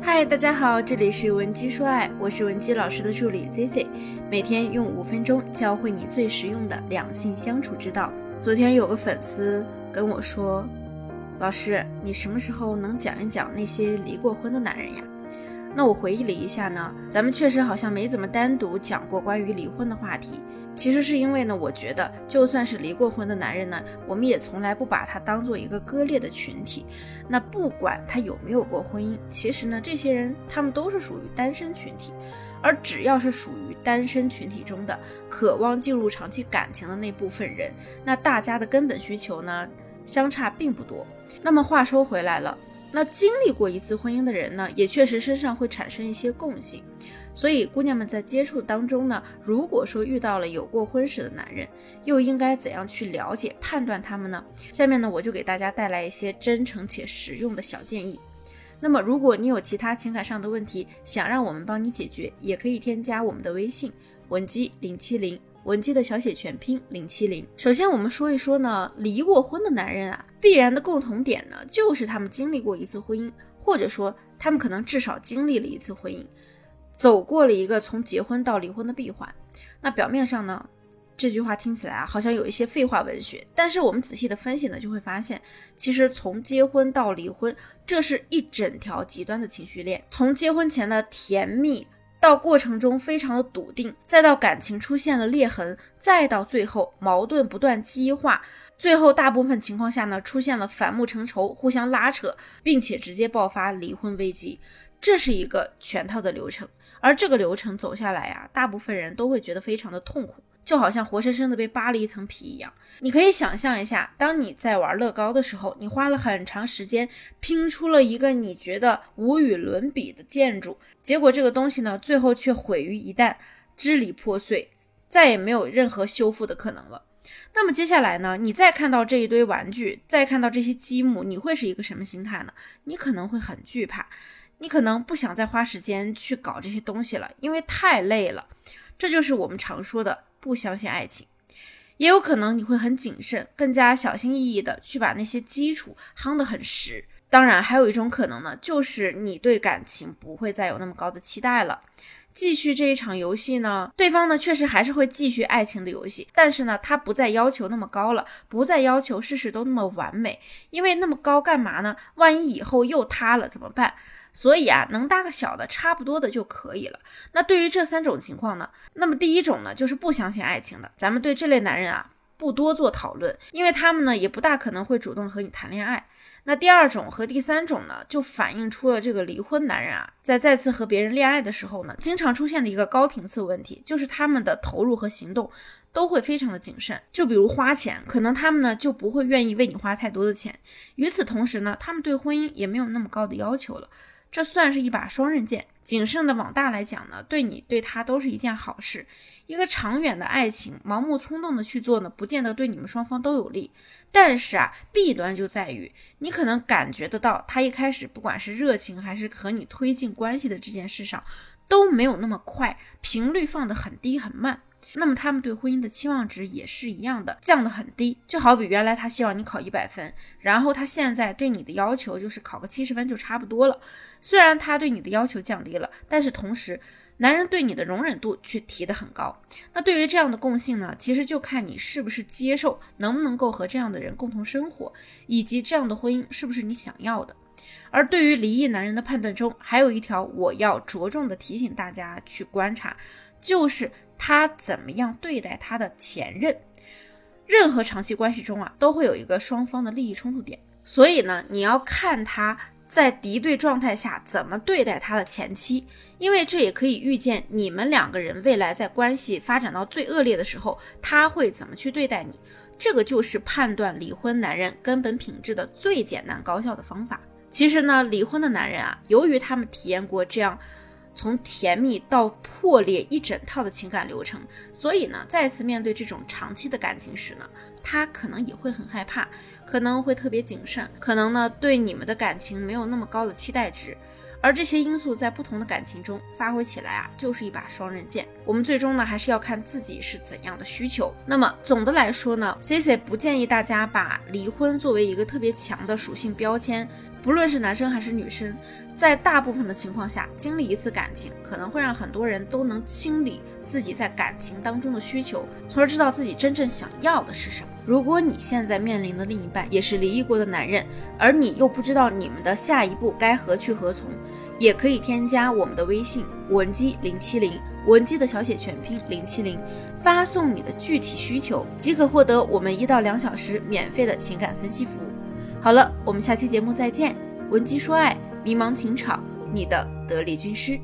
嗨，大家好，这里是文姬说爱，我是文姬老师的助理 C C，每天用五分钟教会你最实用的两性相处之道。昨天有个粉丝跟我说，老师，你什么时候能讲一讲那些离过婚的男人呀？那我回忆了一下呢，咱们确实好像没怎么单独讲过关于离婚的话题。其实是因为呢，我觉得就算是离过婚的男人呢，我们也从来不把他当做一个割裂的群体。那不管他有没有过婚姻，其实呢，这些人他们都是属于单身群体。而只要是属于单身群体中的渴望进入长期感情的那部分人，那大家的根本需求呢，相差并不多。那么话说回来了，那经历过一次婚姻的人呢，也确实身上会产生一些共性。所以，姑娘们在接触当中呢，如果说遇到了有过婚史的男人，又应该怎样去了解、判断他们呢？下面呢，我就给大家带来一些真诚且实用的小建议。那么，如果你有其他情感上的问题，想让我们帮你解决，也可以添加我们的微信文姬零七零，文姬的小写全拼零七零。首先，我们说一说呢，离过婚的男人啊，必然的共同点呢，就是他们经历过一次婚姻，或者说他们可能至少经历了一次婚姻。走过了一个从结婚到离婚的闭环，那表面上呢，这句话听起来啊，好像有一些废话文学。但是我们仔细的分析呢，就会发现，其实从结婚到离婚，这是一整条极端的情绪链。从结婚前的甜蜜，到过程中非常的笃定，再到感情出现了裂痕，再到最后矛盾不断激化，最后大部分情况下呢，出现了反目成仇，互相拉扯，并且直接爆发离婚危机。这是一个全套的流程。而这个流程走下来呀，大部分人都会觉得非常的痛苦，就好像活生生的被扒了一层皮一样。你可以想象一下，当你在玩乐高的时候，你花了很长时间拼出了一个你觉得无与伦比的建筑，结果这个东西呢，最后却毁于一旦，支离破碎，再也没有任何修复的可能了。那么接下来呢，你再看到这一堆玩具，再看到这些积木，你会是一个什么心态呢？你可能会很惧怕。你可能不想再花时间去搞这些东西了，因为太累了。这就是我们常说的不相信爱情。也有可能你会很谨慎，更加小心翼翼的去把那些基础夯得很实。当然，还有一种可能呢，就是你对感情不会再有那么高的期待了。继续这一场游戏呢，对方呢确实还是会继续爱情的游戏，但是呢，他不再要求那么高了，不再要求事事都那么完美，因为那么高干嘛呢？万一以后又塌了怎么办？所以啊，能搭个小的差不多的就可以了。那对于这三种情况呢，那么第一种呢，就是不相信爱情的，咱们对这类男人啊不多做讨论，因为他们呢也不大可能会主动和你谈恋爱。那第二种和第三种呢，就反映出了这个离婚男人啊，在再次和别人恋爱的时候呢，经常出现的一个高频次问题，就是他们的投入和行动都会非常的谨慎。就比如花钱，可能他们呢就不会愿意为你花太多的钱。与此同时呢，他们对婚姻也没有那么高的要求了。这算是一把双刃剑，谨慎的往大来讲呢，对你对他都是一件好事。一个长远的爱情，盲目冲动的去做呢，不见得对你们双方都有利。但是啊，弊端就在于你可能感觉得到，他一开始不管是热情还是和你推进关系的这件事上，都没有那么快，频率放得很低很慢。那么他们对婚姻的期望值也是一样的，降得很低。就好比原来他希望你考一百分，然后他现在对你的要求就是考个七十分就差不多了。虽然他对你的要求降低了，但是同时男人对你的容忍度却提得很高。那对于这样的共性呢，其实就看你是不是接受，能不能够和这样的人共同生活，以及这样的婚姻是不是你想要的。而对于离异男人的判断中，还有一条我要着重的提醒大家去观察，就是。他怎么样对待他的前任？任何长期关系中啊，都会有一个双方的利益冲突点，所以呢，你要看他在敌对状态下怎么对待他的前妻，因为这也可以预见你们两个人未来在关系发展到最恶劣的时候，他会怎么去对待你。这个就是判断离婚男人根本品质的最简单高效的方法。其实呢，离婚的男人啊，由于他们体验过这样。从甜蜜到破裂一整套的情感流程，所以呢，再次面对这种长期的感情时呢，他可能也会很害怕，可能会特别谨慎，可能呢对你们的感情没有那么高的期待值。而这些因素在不同的感情中发挥起来啊，就是一把双刃剑。我们最终呢，还是要看自己是怎样的需求。那么总的来说呢，Cici 不建议大家把离婚作为一个特别强的属性标签。不论是男生还是女生，在大部分的情况下，经历一次感情，可能会让很多人都能清理自己在感情当中的需求，从而知道自己真正想要的是什么。如果你现在面临的另一半也是离异过的男人，而你又不知道你们的下一步该何去何从，也可以添加我们的微信文姬零七零，文姬的小写全拼零七零，发送你的具体需求，即可获得我们一到两小时免费的情感分析服务。好了，我们下期节目再见。文姬说爱，迷茫情场，你的得力军师。